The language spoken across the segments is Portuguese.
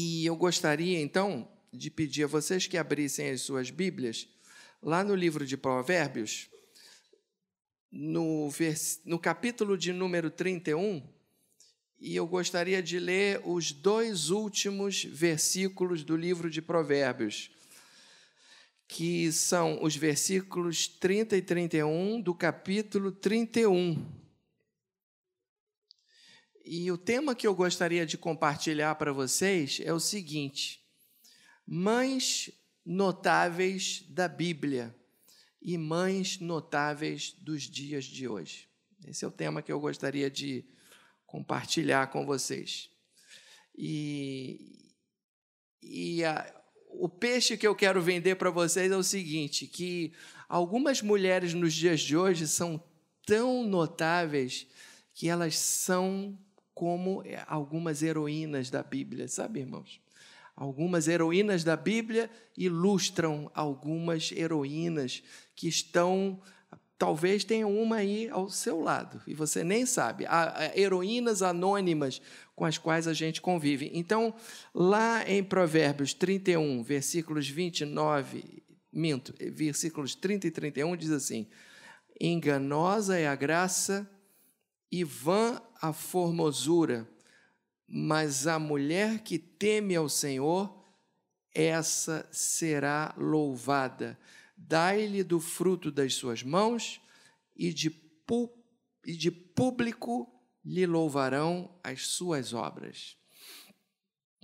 E eu gostaria, então, de pedir a vocês que abrissem as suas Bíblias lá no livro de Provérbios, no, vers... no capítulo de número 31, e eu gostaria de ler os dois últimos versículos do livro de Provérbios, que são os versículos 30 e 31 do capítulo 31. E o tema que eu gostaria de compartilhar para vocês é o seguinte: mães notáveis da Bíblia e mães notáveis dos dias de hoje. Esse é o tema que eu gostaria de compartilhar com vocês. E, e a, o peixe que eu quero vender para vocês é o seguinte: que algumas mulheres nos dias de hoje são tão notáveis que elas são como algumas heroínas da Bíblia, sabe, irmãos? Algumas heroínas da Bíblia ilustram algumas heroínas que estão, talvez tenha uma aí ao seu lado, e você nem sabe. Há heroínas anônimas com as quais a gente convive. Então, lá em Provérbios 31, versículos 29, minto, versículos 30 e 31, diz assim: Enganosa é a graça e vã a formosura mas a mulher que teme ao Senhor, essa será louvada. Dai-lhe do fruto das suas mãos, e de, e de público lhe louvarão as suas obras.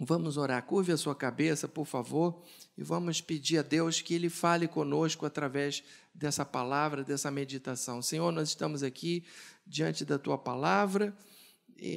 Vamos orar. Curve a sua cabeça, por favor, e vamos pedir a Deus que Ele fale conosco através dessa palavra, dessa meditação. Senhor, nós estamos aqui diante da tua palavra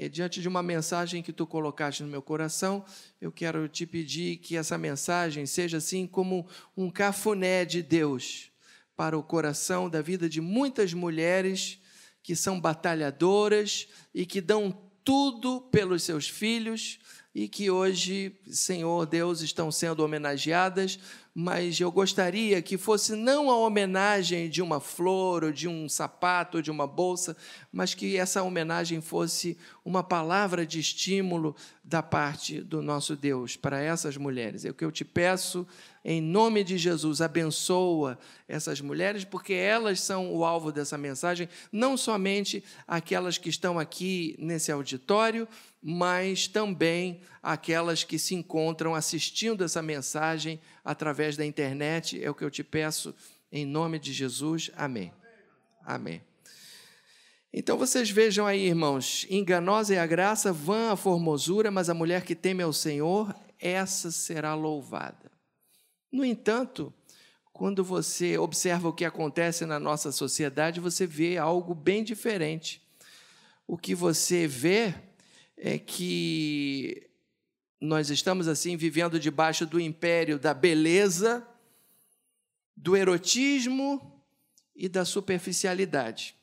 diante de uma mensagem que tu colocaste no meu coração, eu quero te pedir que essa mensagem seja assim como um cafuné de Deus para o coração da vida de muitas mulheres que são batalhadoras e que dão tudo pelos seus filhos e que hoje, Senhor Deus, estão sendo homenageadas mas eu gostaria que fosse não a homenagem de uma flor, ou de um sapato, ou de uma bolsa, mas que essa homenagem fosse uma palavra de estímulo da parte do nosso Deus para essas mulheres. É o que eu te peço, em nome de Jesus, abençoa essas mulheres, porque elas são o alvo dessa mensagem, não somente aquelas que estão aqui nesse auditório, mas também aquelas que se encontram assistindo essa mensagem através da internet. É o que eu te peço em nome de Jesus. Amém. Amém. Então vocês vejam aí, irmãos, enganosa é a graça, vã a formosura, mas a mulher que teme ao Senhor, essa será louvada. No entanto, quando você observa o que acontece na nossa sociedade, você vê algo bem diferente. O que você vê é que nós estamos assim vivendo debaixo do império da beleza, do erotismo e da superficialidade.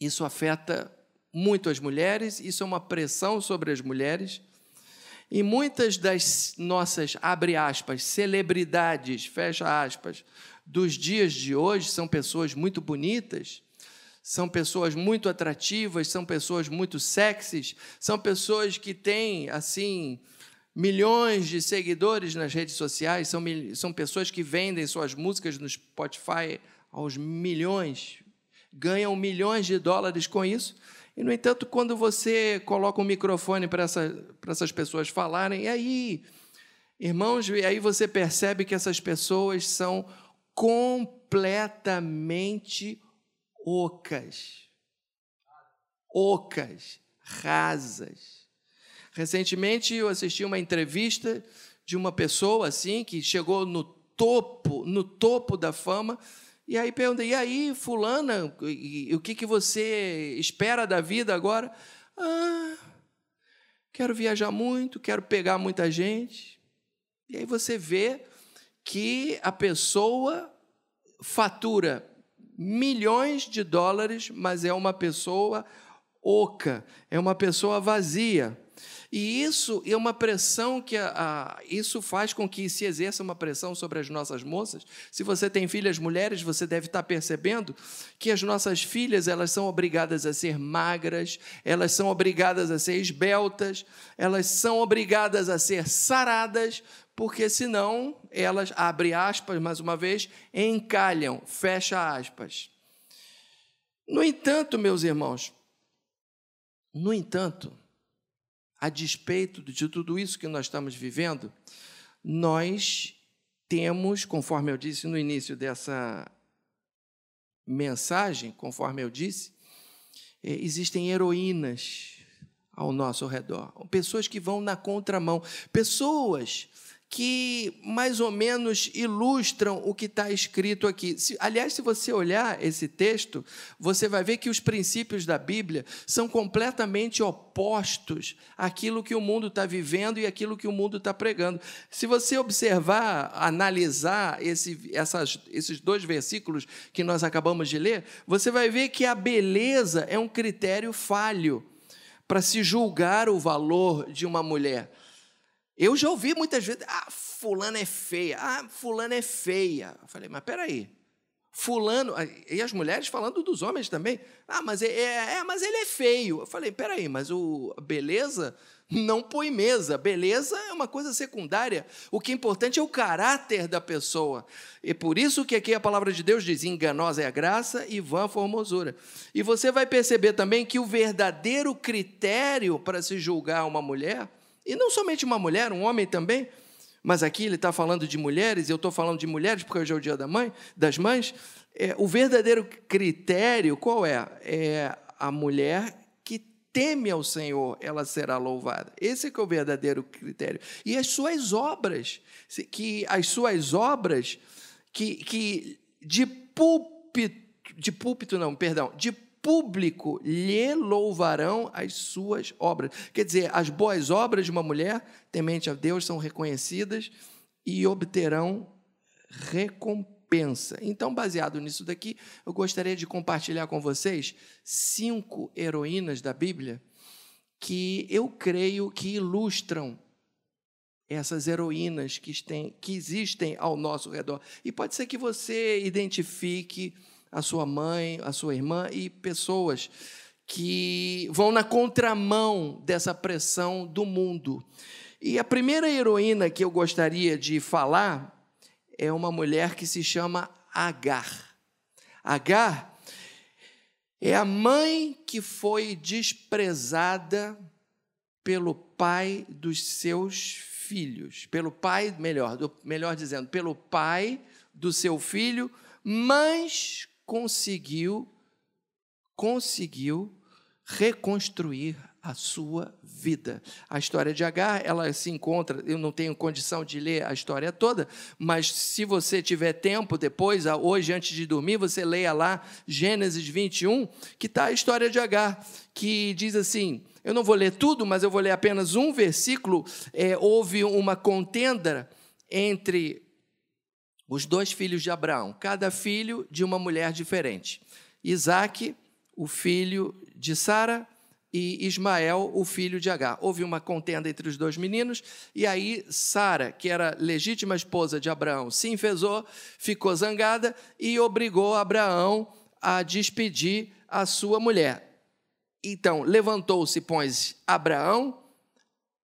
Isso afeta muito as mulheres, isso é uma pressão sobre as mulheres. E muitas das nossas, abre aspas, celebridades, fecha aspas, dos dias de hoje são pessoas muito bonitas, são pessoas muito atrativas, são pessoas muito sexys, são pessoas que têm, assim, milhões de seguidores nas redes sociais, são, são pessoas que vendem suas músicas no Spotify aos milhões, ganham milhões de dólares com isso. E, no entanto, quando você coloca um microfone para, essa, para essas pessoas falarem, e aí, irmãos, e aí você percebe que essas pessoas são completamente ocas, ocas, rasas. Recentemente eu assisti uma entrevista de uma pessoa assim que chegou no topo, no topo da fama, e aí perguntei: "E aí, fulana, o que que você espera da vida agora?" "Ah, quero viajar muito, quero pegar muita gente." E aí você vê que a pessoa fatura milhões de dólares, mas é uma pessoa oca, é uma pessoa vazia. E isso é uma pressão que a, a, isso faz com que se exerça uma pressão sobre as nossas moças. Se você tem filhas mulheres, você deve estar percebendo que as nossas filhas elas são obrigadas a ser magras, elas são obrigadas a ser esbeltas, elas são obrigadas a ser saradas, porque senão elas abre aspas mais uma vez, encalham, fecha aspas. No entanto, meus irmãos, no entanto, a despeito de tudo isso que nós estamos vivendo, nós temos, conforme eu disse no início dessa mensagem, conforme eu disse, é, existem heroínas ao nosso redor, pessoas que vão na contramão, pessoas que mais ou menos ilustram o que está escrito aqui. Se, aliás, se você olhar esse texto, você vai ver que os princípios da Bíblia são completamente opostos àquilo que o mundo está vivendo e àquilo que o mundo está pregando. Se você observar, analisar esse, essas, esses dois versículos que nós acabamos de ler, você vai ver que a beleza é um critério falho para se julgar o valor de uma mulher. Eu já ouvi muitas vezes, ah, fulano é feia, ah, fulano é feia. Eu falei, mas peraí, fulano, e as mulheres falando dos homens também, ah, mas, é, é, é mas ele é feio. Eu falei, peraí, mas o beleza não põe mesa, beleza é uma coisa secundária, o que é importante é o caráter da pessoa, e por isso que aqui a palavra de Deus diz, enganosa é a graça e vã a formosura. E você vai perceber também que o verdadeiro critério para se julgar uma mulher e não somente uma mulher, um homem também. Mas aqui ele está falando de mulheres, e eu estou falando de mulheres porque hoje é o dia da mãe, das mães. É, o verdadeiro critério qual é? É a mulher que teme ao Senhor, ela será louvada. Esse é, que é o verdadeiro critério. E as suas obras, que as suas obras que, que de púlpito, de púlpito não, perdão, de público lhe louvarão as suas obras. Quer dizer, as boas obras de uma mulher temente a Deus são reconhecidas e obterão recompensa. Então, baseado nisso daqui, eu gostaria de compartilhar com vocês cinco heroínas da Bíblia que eu creio que ilustram essas heroínas que, que existem ao nosso redor. E pode ser que você identifique a sua mãe, a sua irmã e pessoas que vão na contramão dessa pressão do mundo. E a primeira heroína que eu gostaria de falar é uma mulher que se chama Agar. Agar é a mãe que foi desprezada pelo pai dos seus filhos, pelo pai, melhor, melhor dizendo, pelo pai do seu filho, mas conseguiu conseguiu reconstruir a sua vida. A história de Agar, ela se encontra, eu não tenho condição de ler a história toda, mas se você tiver tempo depois, hoje antes de dormir, você leia lá Gênesis 21, que está a história de Agar, que diz assim, eu não vou ler tudo, mas eu vou ler apenas um versículo, é, houve uma contenda entre os dois filhos de Abraão, cada filho de uma mulher diferente. Isaac, o filho de Sara, e Ismael, o filho de Agar. Houve uma contenda entre os dois meninos, e aí Sara, que era legítima esposa de Abraão, se enfesou, ficou zangada e obrigou Abraão a despedir a sua mulher. Então, levantou-se, pois, Abraão,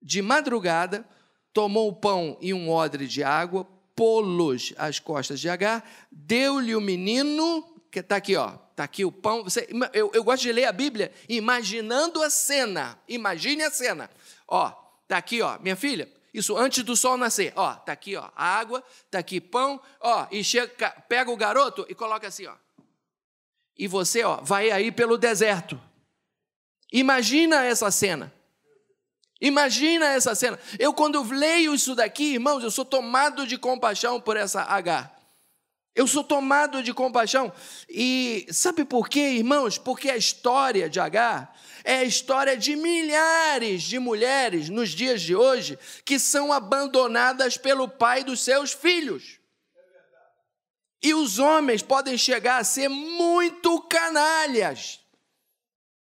de madrugada, tomou o pão e um odre de água, pô-los às costas de Agar, deu-lhe o menino, que está aqui, ó, está aqui o pão. Você, eu, eu gosto de ler a Bíblia imaginando a cena. Imagine a cena. Ó, está aqui, ó, minha filha, isso antes do sol nascer. Ó, está aqui, ó, água, está aqui pão, ó, e chega, pega o garoto e coloca assim, ó. E você, ó, vai aí pelo deserto. Imagina essa cena. Imagina essa cena. Eu, quando leio isso daqui, irmãos, eu sou tomado de compaixão por essa H. Eu sou tomado de compaixão. E sabe por quê, irmãos? Porque a história de H é a história de milhares de mulheres nos dias de hoje que são abandonadas pelo pai dos seus filhos. E os homens podem chegar a ser muito canalhas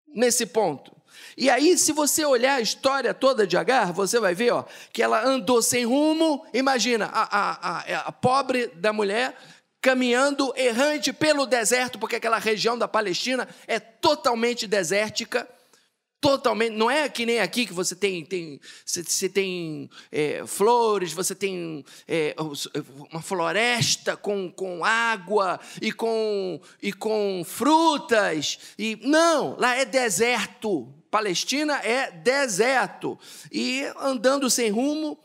nesse ponto. E aí, se você olhar a história toda de Agar, você vai ver ó, que ela andou sem rumo. Imagina, a, a, a, a pobre da mulher caminhando errante pelo deserto, porque aquela região da Palestina é totalmente desértica totalmente. Não é que nem aqui que você tem, tem você tem é, flores, você tem é, uma floresta com, com água e com, e com frutas. E não, lá é deserto. Palestina é deserto. E andando sem rumo.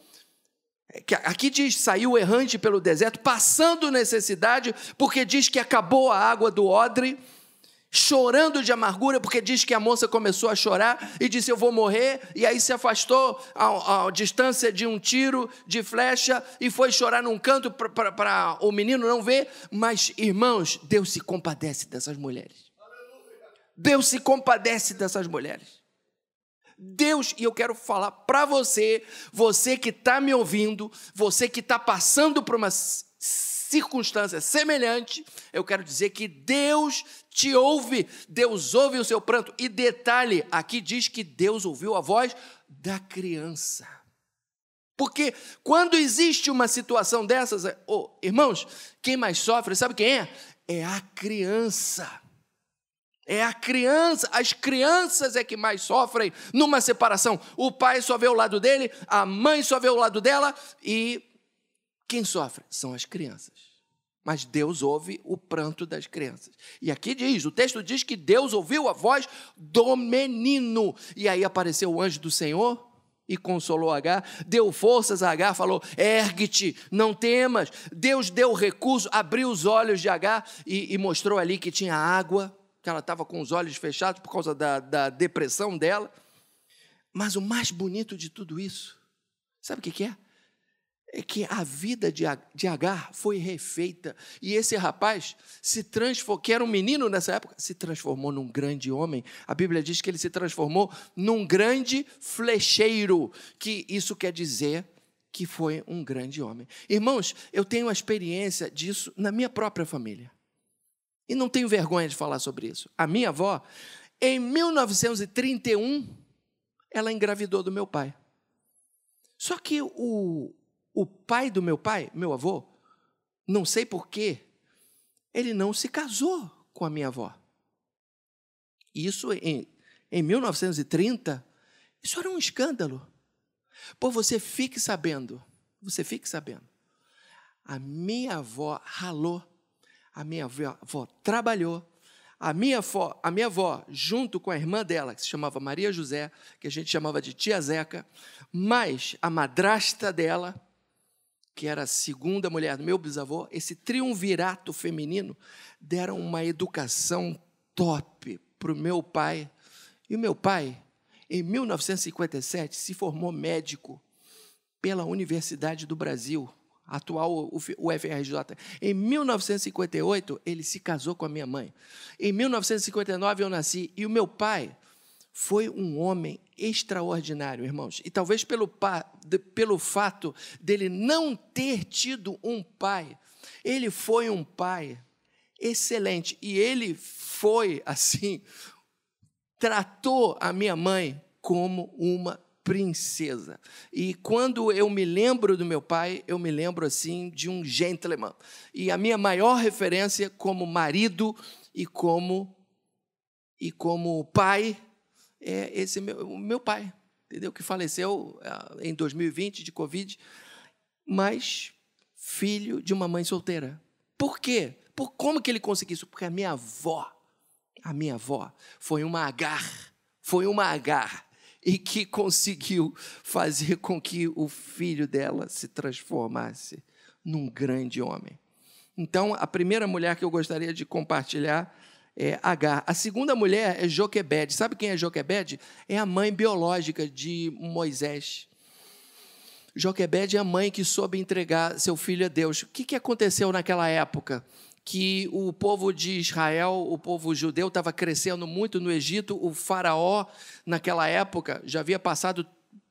É aqui diz, saiu errante pelo deserto, passando necessidade, porque diz que acabou a água do odre chorando de amargura, porque diz que a moça começou a chorar e disse: Eu vou morrer, e aí se afastou a, a distância de um tiro de flecha e foi chorar num canto para o menino não ver. Mas, irmãos, Deus se compadece dessas mulheres. Deus se compadece dessas mulheres. Deus, e eu quero falar para você, você que está me ouvindo, você que está passando por uma circunstância semelhante, eu quero dizer que Deus te ouve, Deus ouve o seu pranto. E detalhe, aqui diz que Deus ouviu a voz da criança. Porque quando existe uma situação dessas, oh, irmãos, quem mais sofre, sabe quem é? É a criança. É a criança, as crianças é que mais sofrem numa separação. O pai só vê o lado dele, a mãe só vê o lado dela e quem sofre são as crianças mas Deus ouve o pranto das crianças. E aqui diz, o texto diz que Deus ouviu a voz do menino. E aí apareceu o anjo do Senhor e consolou Agar, deu forças a Agar, falou: ergue-te, não temas. Deus deu recurso, abriu os olhos de Agar e, e mostrou ali que tinha água, que ela estava com os olhos fechados por causa da, da depressão dela. Mas o mais bonito de tudo isso, sabe o que, que é? é que a vida de Agar foi refeita. E esse rapaz se transformou, que era um menino nessa época, se transformou num grande homem. A Bíblia diz que ele se transformou num grande flecheiro, que isso quer dizer que foi um grande homem. Irmãos, eu tenho a experiência disso na minha própria família. E não tenho vergonha de falar sobre isso. A minha avó, em 1931, ela engravidou do meu pai. Só que o, o pai do meu pai, meu avô, não sei porquê, ele não se casou com a minha avó. Isso em, em 1930, isso era um escândalo. Pô, você fique sabendo, você fique sabendo. A minha avó ralou, a minha avó, trabalhou, a minha, avó, a minha avó, junto com a irmã dela, que se chamava Maria José, que a gente chamava de tia Zeca, mais a madrasta dela, que era a segunda mulher do meu bisavô, esse triunvirato feminino, deram uma educação top para o meu pai. E o meu pai, em 1957, se formou médico pela Universidade do Brasil, atual UFRJ. Em 1958, ele se casou com a minha mãe. Em 1959, eu nasci. E o meu pai foi um homem extraordinário, irmãos. E talvez pelo, pelo fato dele não ter tido um pai, ele foi um pai excelente. E ele foi, assim, tratou a minha mãe como uma princesa. E quando eu me lembro do meu pai, eu me lembro assim de um gentleman. E a minha maior referência como marido e como e como pai é esse meu, o meu pai, entendeu? Que faleceu ah, em 2020 de Covid, mas filho de uma mãe solteira. Por quê? Por como que ele conseguiu isso? Porque a minha avó, a minha avó, foi uma agar, foi uma agar, e que conseguiu fazer com que o filho dela se transformasse num grande homem. Então, a primeira mulher que eu gostaria de compartilhar é, Agar. A segunda mulher é Joquebede. Sabe quem é Joquebede? É a mãe biológica de Moisés. Joquebede é a mãe que soube entregar seu filho a Deus. O que, que aconteceu naquela época? Que o povo de Israel, o povo judeu, estava crescendo muito no Egito. O faraó, naquela época, já havia passado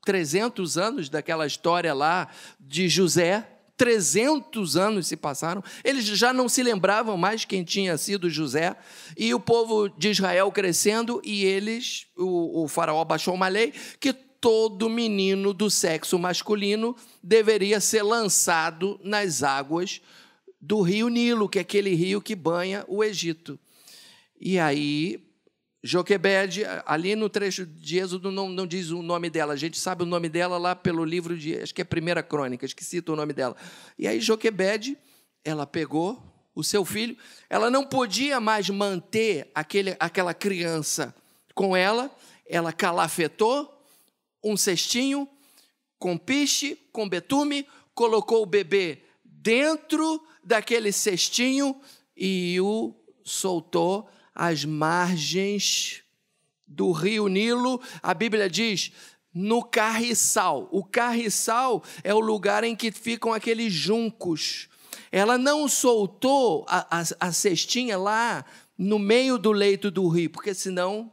300 anos daquela história lá de José, 300 anos se passaram, eles já não se lembravam mais quem tinha sido José, e o povo de Israel crescendo, e eles, o, o faraó baixou uma lei que todo menino do sexo masculino deveria ser lançado nas águas do rio Nilo, que é aquele rio que banha o Egito. E aí Joquebede, ali no trecho de Êxodo não, não diz o nome dela, a gente sabe o nome dela lá pelo livro de, acho que é a Primeira Crônica, acho que cita o nome dela. E aí Joquebede, ela pegou o seu filho, ela não podia mais manter aquele, aquela criança com ela, ela calafetou um cestinho com piche, com betume, colocou o bebê dentro daquele cestinho e o soltou às margens do rio Nilo. A Bíblia diz no carriçal. O carriçal é o lugar em que ficam aqueles juncos. Ela não soltou a, a, a cestinha lá no meio do leito do rio, porque senão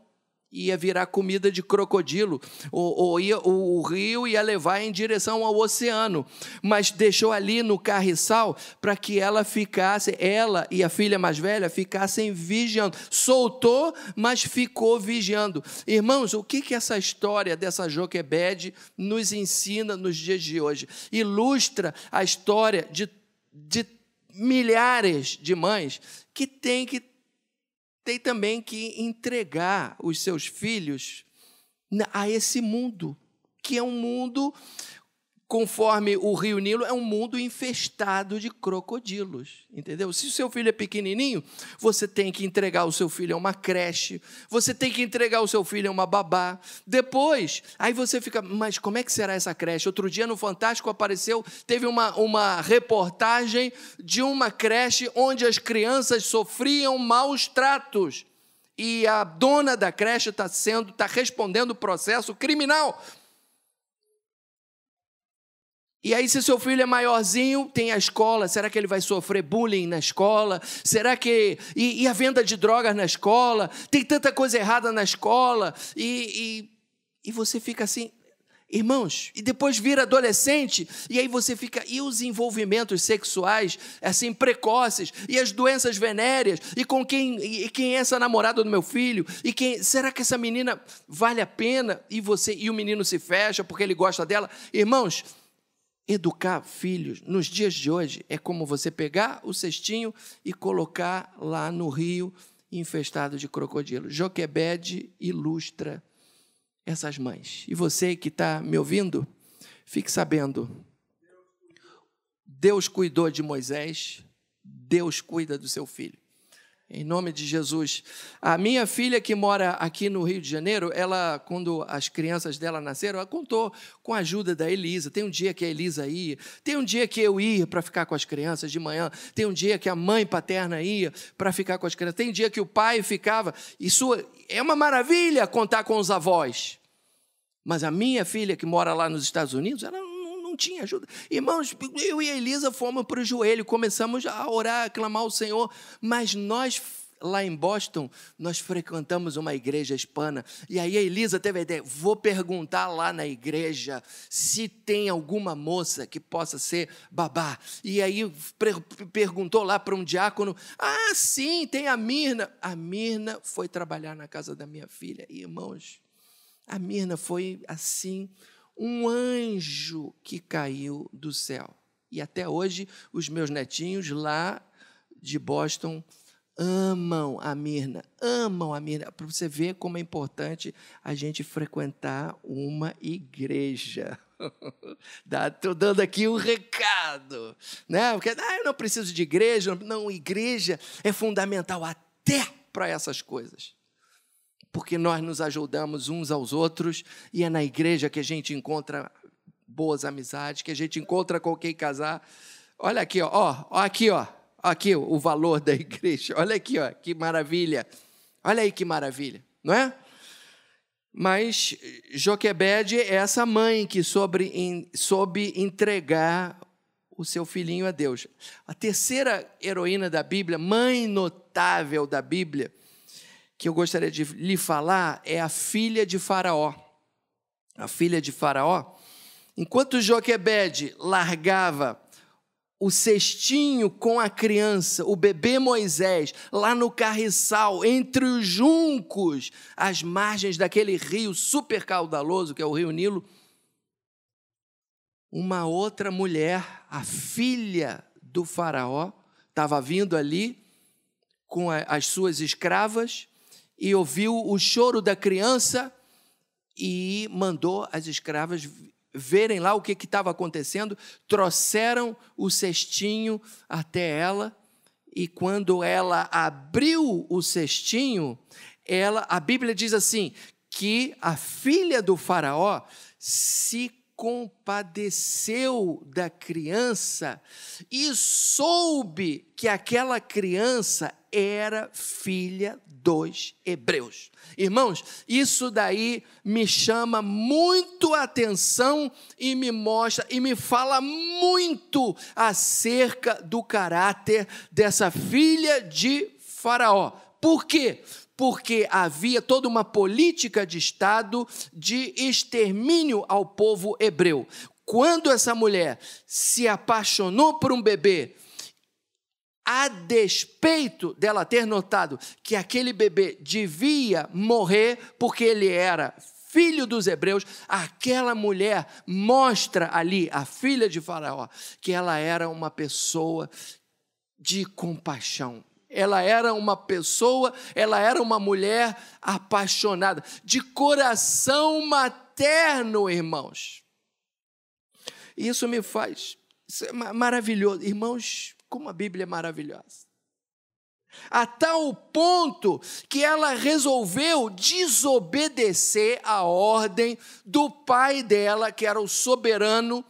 ia virar comida de crocodilo, ou, ou ia, o, o rio ia levar em direção ao oceano, mas deixou ali no carriçal para que ela ficasse, ela e a filha mais velha ficassem vigiando. Soltou, mas ficou vigiando. Irmãos, o que, que essa história dessa Joquebede nos ensina nos dias de hoje? Ilustra a história de, de milhares de mães que têm que tem também que entregar os seus filhos a esse mundo, que é um mundo conforme o Rio Nilo, é um mundo infestado de crocodilos, entendeu? Se o seu filho é pequenininho, você tem que entregar o seu filho a uma creche, você tem que entregar o seu filho a uma babá. Depois, aí você fica, mas como é que será essa creche? Outro dia no Fantástico apareceu, teve uma, uma reportagem de uma creche onde as crianças sofriam maus tratos. E a dona da creche está sendo, está respondendo processo criminal e aí, se seu filho é maiorzinho, tem a escola, será que ele vai sofrer bullying na escola? Será que. E, e a venda de drogas na escola? Tem tanta coisa errada na escola? E, e, e você fica assim, irmãos, e depois vira adolescente, e aí você fica. E os envolvimentos sexuais, assim, precoces, e as doenças venéreas, e com quem, e quem é essa namorada do meu filho? E quem. Será que essa menina vale a pena? E você e o menino se fecha porque ele gosta dela? Irmãos, Educar filhos nos dias de hoje é como você pegar o cestinho e colocar lá no rio infestado de crocodilo. Joquebede ilustra essas mães. E você que está me ouvindo, fique sabendo: Deus cuidou de Moisés, Deus cuida do seu filho. Em nome de Jesus. A minha filha que mora aqui no Rio de Janeiro, ela, quando as crianças dela nasceram, ela contou com a ajuda da Elisa. Tem um dia que a Elisa ia, tem um dia que eu ia para ficar com as crianças de manhã, tem um dia que a mãe paterna ia para ficar com as crianças, tem um dia que o pai ficava. Isso é uma maravilha contar com os avós. Mas a minha filha que mora lá nos Estados Unidos, ela não, não tinha ajuda. Irmãos, eu e a Elisa fomos para o joelho, começamos a orar, a clamar ao Senhor, mas nós lá em Boston, nós frequentamos uma igreja hispana, e aí a Elisa teve a ideia, vou perguntar lá na igreja se tem alguma moça que possa ser babá. E aí perguntou lá para um diácono, ah, sim, tem a Mirna. A Mirna foi trabalhar na casa da minha filha. E, irmãos, a Mirna foi assim, um anjo que caiu do céu. E até hoje, os meus netinhos lá de Boston amam a Mirna, amam a Mirna. Para você ver como é importante a gente frequentar uma igreja. Estou dando aqui um recado, né? Porque ah, eu não preciso de igreja. Não, igreja é fundamental até para essas coisas porque nós nos ajudamos uns aos outros e é na igreja que a gente encontra boas amizades, que a gente encontra com quem casar. Olha aqui, ó, ó, aqui, ó, aqui o valor da igreja. Olha aqui, ó, que maravilha. Olha aí que maravilha, não é? Mas Joquebede é essa mãe que soube, soube entregar o seu filhinho a Deus. A terceira heroína da Bíblia, mãe notável da Bíblia, que eu gostaria de lhe falar é a filha de Faraó. A filha de Faraó, enquanto Joquebede largava o cestinho com a criança, o bebê Moisés, lá no carriçal, entre os juncos, às margens daquele rio super caudaloso que é o Rio Nilo, uma outra mulher, a filha do Faraó, estava vindo ali com as suas escravas e ouviu o choro da criança e mandou as escravas verem lá o que estava acontecendo, trouxeram o cestinho até ela, e quando ela abriu o cestinho, ela, a Bíblia diz assim, que a filha do faraó se compadeceu da criança e soube que aquela criança era filha dos hebreus. Irmãos, isso daí me chama muito a atenção e me mostra e me fala muito acerca do caráter dessa filha de Faraó. Por quê? Porque havia toda uma política de Estado de extermínio ao povo hebreu. Quando essa mulher se apaixonou por um bebê, a despeito dela ter notado que aquele bebê devia morrer porque ele era filho dos hebreus, aquela mulher mostra ali, a filha de Faraó, que ela era uma pessoa de compaixão. Ela era uma pessoa, ela era uma mulher apaixonada, de coração materno, irmãos. Isso me faz isso é maravilhoso. Irmãos, como a Bíblia é maravilhosa. A tal ponto que ela resolveu desobedecer a ordem do pai dela, que era o soberano,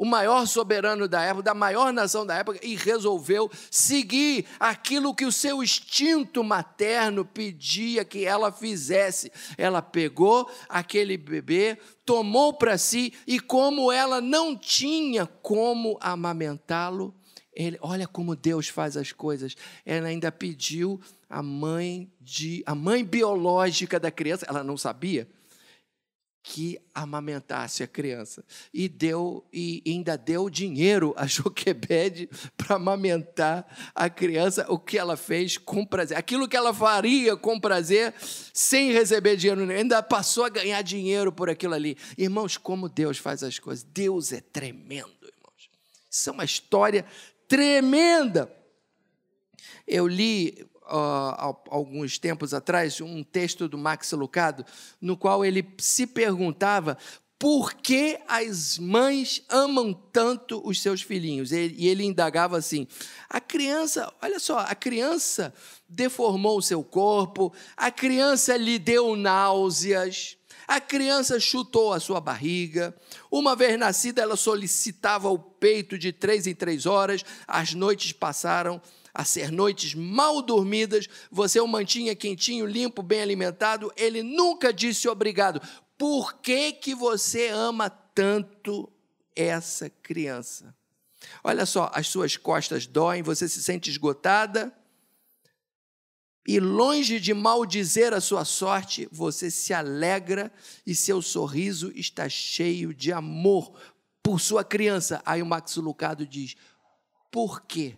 o maior soberano da época, da maior nação da época, e resolveu seguir aquilo que o seu instinto materno pedia que ela fizesse. Ela pegou aquele bebê, tomou para si, e como ela não tinha como amamentá-lo, ele, olha como Deus faz as coisas. Ela ainda pediu a mãe de a mãe biológica da criança, ela não sabia que amamentasse a criança e deu e ainda deu dinheiro a Joquebede para amamentar a criança, o que ela fez com prazer. Aquilo que ela faria com prazer sem receber dinheiro, ainda passou a ganhar dinheiro por aquilo ali. Irmãos, como Deus faz as coisas. Deus é tremendo, irmãos. Isso é uma história tremenda. Eu li alguns tempos atrás um texto do Max Lucado, no qual ele se perguntava por que as mães amam tanto os seus filhinhos. E ele indagava assim: a criança, olha só, a criança deformou o seu corpo, a criança lhe deu náuseas, a criança chutou a sua barriga. Uma vez nascida, ela solicitava o peito de três em três horas. As noites passaram a ser noites mal dormidas. Você o mantinha quentinho, limpo, bem alimentado. Ele nunca disse obrigado. Por que, que você ama tanto essa criança? Olha só, as suas costas doem, você se sente esgotada e longe de maldizer a sua sorte, você se alegra e seu sorriso está cheio de amor por sua criança. Aí o Max Lucado diz: por quê?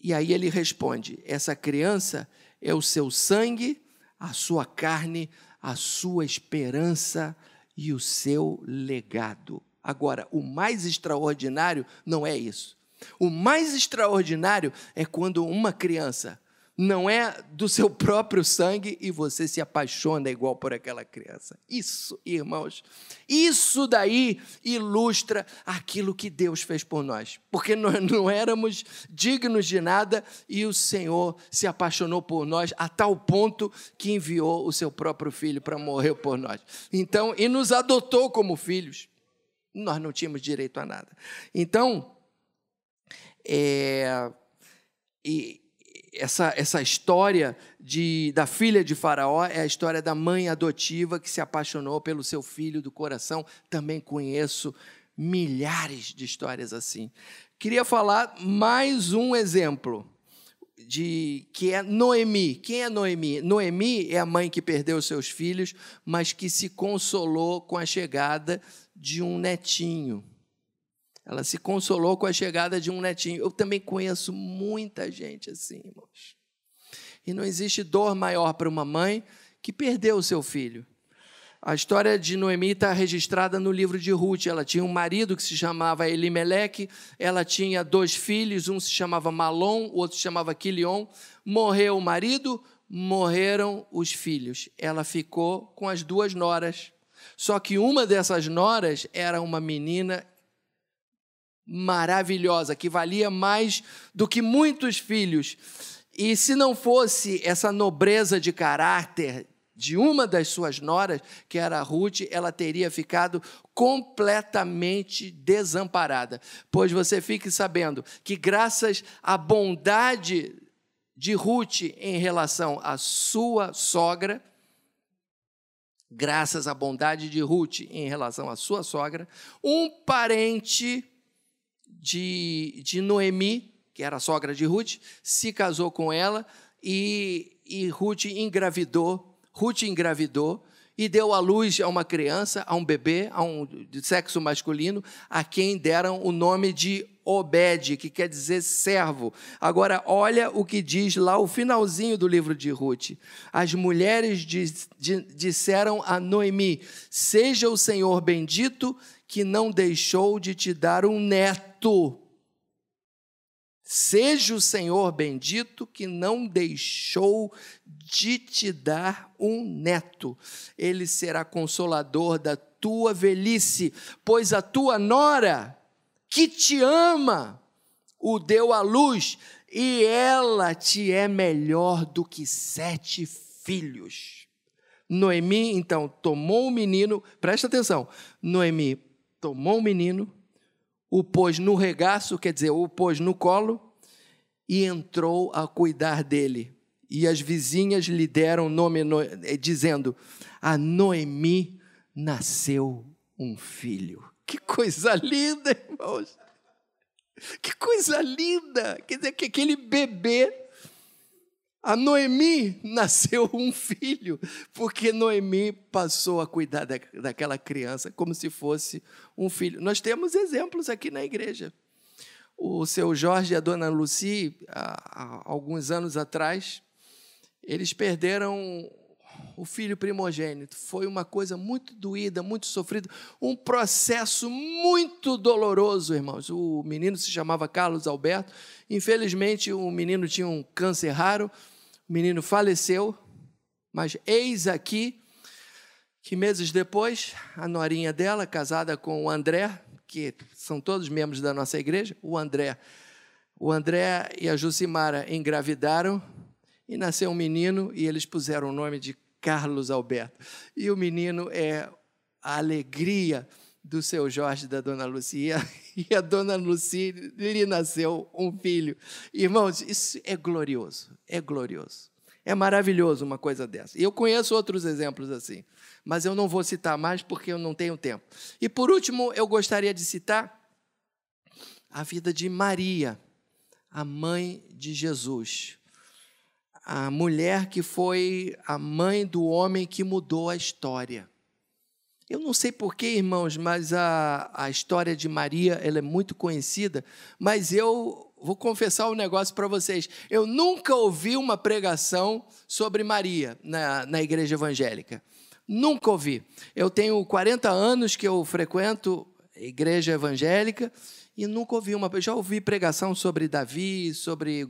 E aí ele responde: essa criança é o seu sangue, a sua carne, a sua esperança e o seu legado. Agora, o mais extraordinário não é isso. O mais extraordinário é quando uma criança não é do seu próprio sangue e você se apaixona igual por aquela criança. Isso, irmãos, isso daí ilustra aquilo que Deus fez por nós, porque nós não éramos dignos de nada e o Senhor se apaixonou por nós a tal ponto que enviou o seu próprio filho para morrer por nós. Então, e nos adotou como filhos. Nós não tínhamos direito a nada. Então, é, e, essa, essa história de, da filha de Faraó é a história da mãe adotiva que se apaixonou pelo seu filho do coração. Também conheço milhares de histórias assim. Queria falar mais um exemplo de que é Noemi. Quem é Noemi? Noemi é a mãe que perdeu seus filhos, mas que se consolou com a chegada de um netinho. Ela se consolou com a chegada de um netinho. Eu também conheço muita gente assim, irmãos. E não existe dor maior para uma mãe que perdeu o seu filho. A história de Noemi está registrada no livro de Ruth. Ela tinha um marido que se chamava Elimeleque, ela tinha dois filhos, um se chamava Malom, o outro se chamava Quilion. Morreu o marido, morreram os filhos. Ela ficou com as duas noras. Só que uma dessas noras era uma menina maravilhosa, que valia mais do que muitos filhos. E se não fosse essa nobreza de caráter de uma das suas noras, que era Ruth, ela teria ficado completamente desamparada. Pois você fique sabendo que, graças à bondade de Ruth em relação à sua sogra, graças à bondade de Ruth em relação à sua sogra, um parente de, de Noemi, que era a sogra de Ruth, se casou com ela e, e Ruth engravidou. Ruth engravidou e deu à luz a uma criança, a um bebê, a um de sexo masculino, a quem deram o nome de Obed, que quer dizer servo. Agora, olha o que diz lá o finalzinho do livro de Ruth. As mulheres disseram a Noemi: Seja o Senhor bendito que não deixou de te dar um neto. Seja o Senhor bendito que não deixou de te dar um neto. Ele será consolador da tua velhice, pois a tua nora, que te ama, o deu à luz, e ela te é melhor do que sete filhos. Noemi, então, tomou o menino, presta atenção, Noemi tomou o menino, o pôs no regaço, quer dizer, o pôs no colo, e entrou a cuidar dele. E as vizinhas lhe deram nome, eh, dizendo: A Noemi nasceu um filho. Que coisa linda, irmãos! Que coisa linda! Quer dizer, que aquele bebê a Noemi nasceu um filho, porque Noemi passou a cuidar da, daquela criança como se fosse um filho. Nós temos exemplos aqui na igreja. O seu Jorge e a dona Lucy, há, há alguns anos atrás, eles perderam o filho primogênito. Foi uma coisa muito doída, muito sofrida, um processo muito doloroso, irmãos. O menino se chamava Carlos Alberto. Infelizmente, o menino tinha um câncer raro o menino faleceu, mas eis aqui que meses depois, a norinha dela, casada com o André, que são todos membros da nossa igreja, o André, o André e a Jucimara engravidaram e nasceu um menino e eles puseram o nome de Carlos Alberto. E o menino é a alegria do seu Jorge da dona Lucia e a dona Lucia lhe nasceu um filho. Irmãos, isso é glorioso, é glorioso. É maravilhoso uma coisa dessa. E eu conheço outros exemplos assim, mas eu não vou citar mais porque eu não tenho tempo. E por último, eu gostaria de citar a vida de Maria, a mãe de Jesus. A mulher que foi a mãe do homem que mudou a história. Eu não sei porquê, irmãos, mas a, a história de Maria ela é muito conhecida, mas eu vou confessar um negócio para vocês. Eu nunca ouvi uma pregação sobre Maria na, na igreja evangélica. Nunca ouvi. Eu tenho 40 anos que eu frequento igreja evangélica e nunca ouvi uma. Já ouvi pregação sobre Davi, sobre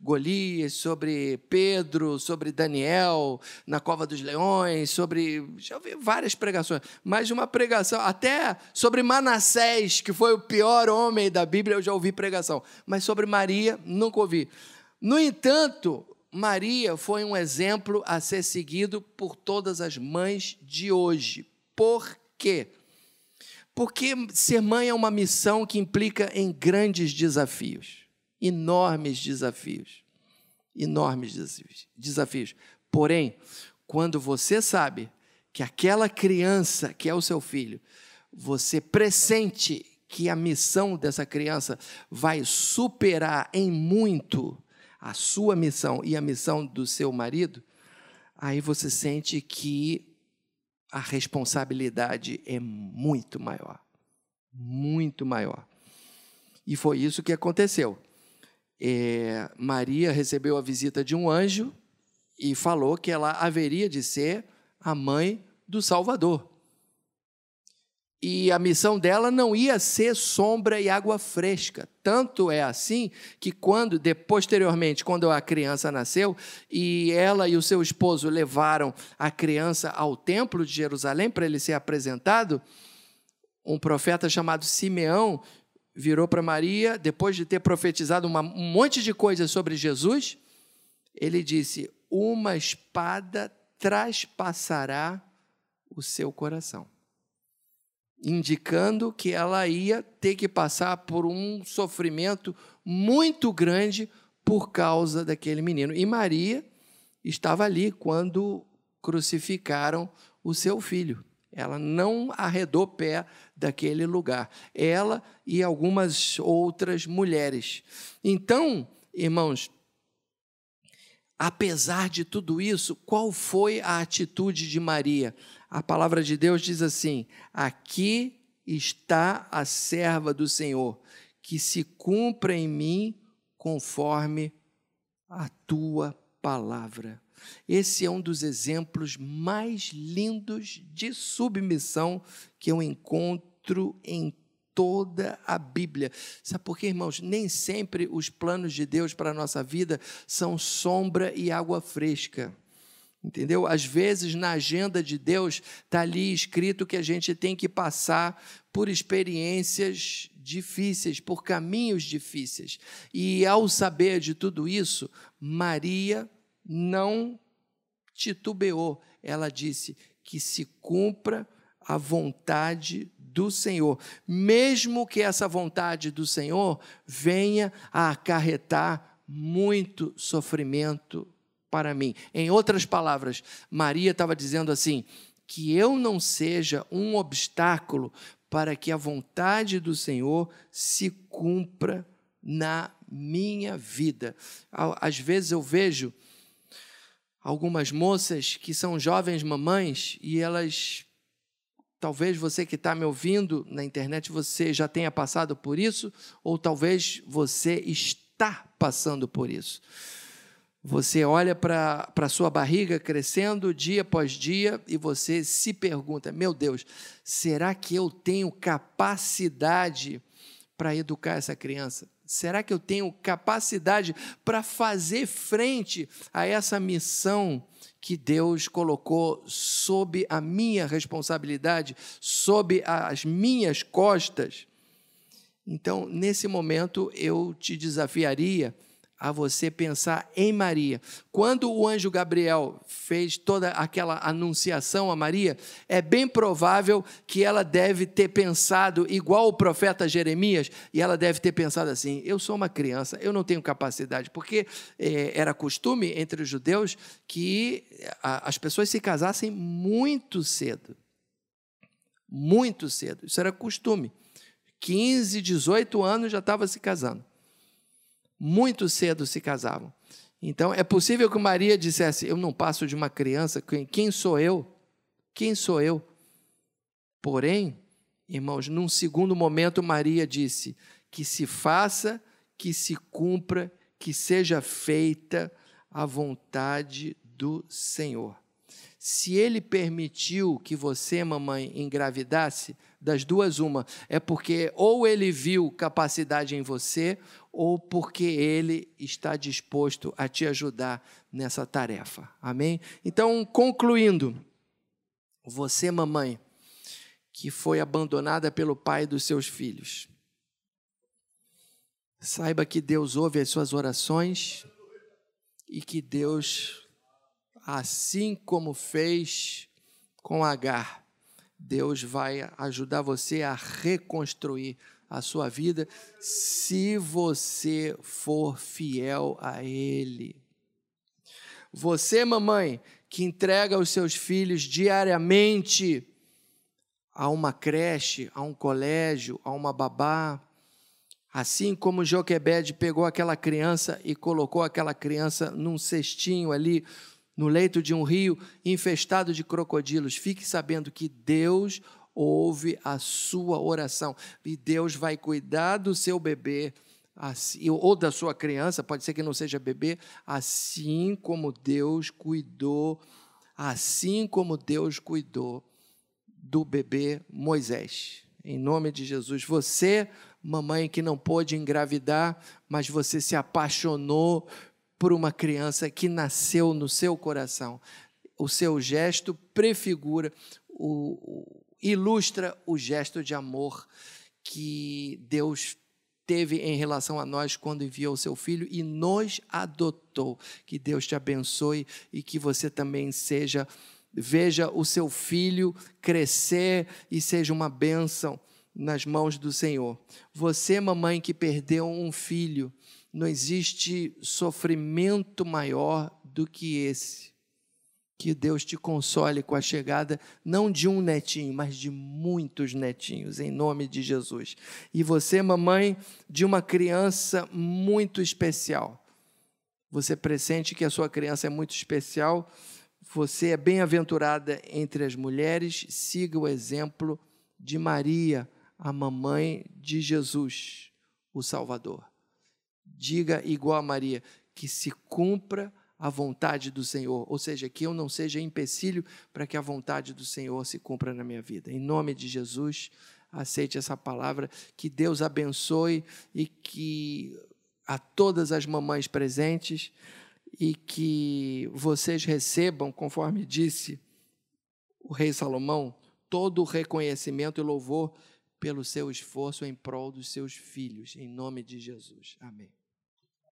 Golias, sobre Pedro, sobre Daniel na cova dos leões, sobre. Já ouvi várias pregações, mas uma pregação, até sobre Manassés, que foi o pior homem da Bíblia, eu já ouvi pregação, mas sobre Maria, nunca ouvi. No entanto, Maria foi um exemplo a ser seguido por todas as mães de hoje. Por quê? Porque ser mãe é uma missão que implica em grandes desafios enormes desafios. Enormes desafios. Porém, quando você sabe que aquela criança que é o seu filho, você pressente que a missão dessa criança vai superar em muito a sua missão e a missão do seu marido, aí você sente que a responsabilidade é muito maior. Muito maior. E foi isso que aconteceu. É, Maria recebeu a visita de um anjo e falou que ela haveria de ser a mãe do Salvador. E a missão dela não ia ser sombra e água fresca. Tanto é assim que quando, de, posteriormente, quando a criança nasceu e ela e o seu esposo levaram a criança ao templo de Jerusalém para ele ser apresentado, um profeta chamado Simeão virou para Maria, depois de ter profetizado uma, um monte de coisas sobre Jesus, ele disse: Uma espada traspassará o seu coração indicando que ela ia ter que passar por um sofrimento muito grande por causa daquele menino. E Maria estava ali quando crucificaram o seu filho. Ela não arredou pé daquele lugar. Ela e algumas outras mulheres. Então, irmãos, apesar de tudo isso, qual foi a atitude de Maria? a palavra de Deus diz assim: Aqui está a serva do Senhor, que se cumpra em mim conforme a tua palavra. Esse é um dos exemplos mais lindos de submissão que eu encontro em toda a Bíblia. Sabe por quê, irmãos? Nem sempre os planos de Deus para a nossa vida são sombra e água fresca. Entendeu? Às vezes, na agenda de Deus, está ali escrito que a gente tem que passar por experiências difíceis, por caminhos difíceis. E ao saber de tudo isso, Maria não titubeou. Ela disse que se cumpra a vontade do Senhor, mesmo que essa vontade do Senhor venha a acarretar muito sofrimento para mim. Em outras palavras, Maria estava dizendo assim: que eu não seja um obstáculo para que a vontade do Senhor se cumpra na minha vida. Às vezes eu vejo algumas moças que são jovens mamães e elas. Talvez você que está me ouvindo na internet, você já tenha passado por isso, ou talvez você está passando por isso. Você olha para a sua barriga crescendo dia após dia e você se pergunta: meu Deus, será que eu tenho capacidade para educar essa criança? Será que eu tenho capacidade para fazer frente a essa missão que Deus colocou sob a minha responsabilidade, sob as minhas costas? Então, nesse momento, eu te desafiaria a você pensar em Maria. Quando o anjo Gabriel fez toda aquela anunciação a Maria, é bem provável que ela deve ter pensado igual o profeta Jeremias, e ela deve ter pensado assim: eu sou uma criança, eu não tenho capacidade, porque é, era costume entre os judeus que a, as pessoas se casassem muito cedo. Muito cedo, isso era costume. 15, 18 anos já estava se casando muito cedo se casavam. Então, é possível que Maria dissesse: Eu não passo de uma criança, quem sou eu? Quem sou eu? Porém, irmãos, num segundo momento, Maria disse: Que se faça, que se cumpra, que seja feita a vontade do Senhor. Se ele permitiu que você, mamãe, engravidasse, das duas, uma, é porque ou ele viu capacidade em você, ou porque ele está disposto a te ajudar nessa tarefa. Amém? Então, concluindo, você, mamãe, que foi abandonada pelo pai dos seus filhos, saiba que Deus ouve as suas orações e que Deus, assim como fez com Agar, Deus vai ajudar você a reconstruir a sua vida se você for fiel a Ele. Você, mamãe, que entrega os seus filhos diariamente a uma creche, a um colégio, a uma babá, assim como Joquebed pegou aquela criança e colocou aquela criança num cestinho ali no leito de um rio infestado de crocodilos, fique sabendo que Deus ouve a sua oração. E Deus vai cuidar do seu bebê, assim, ou da sua criança, pode ser que não seja bebê, assim como Deus cuidou, assim como Deus cuidou do bebê Moisés. Em nome de Jesus. Você, mamãe que não pôde engravidar, mas você se apaixonou por uma criança que nasceu no seu coração. O seu gesto prefigura, o, ilustra o gesto de amor que Deus teve em relação a nós quando enviou seu filho e nos adotou. Que Deus te abençoe e que você também seja veja o seu filho crescer e seja uma bênção nas mãos do Senhor. Você, mamãe que perdeu um filho, não existe sofrimento maior do que esse. Que Deus te console com a chegada não de um netinho, mas de muitos netinhos, em nome de Jesus. E você, mamãe, de uma criança muito especial. Você pressente que a sua criança é muito especial você é bem-aventurada entre as mulheres, siga o exemplo de Maria, a mamãe de Jesus, o Salvador. Diga igual a Maria, que se cumpra a vontade do Senhor, ou seja, que eu não seja empecilho para que a vontade do Senhor se cumpra na minha vida. Em nome de Jesus, aceite essa palavra, que Deus abençoe e que a todas as mamães presentes e que vocês recebam, conforme disse o rei Salomão, todo o reconhecimento e louvor pelo seu esforço em prol dos seus filhos, em nome de Jesus. Amém.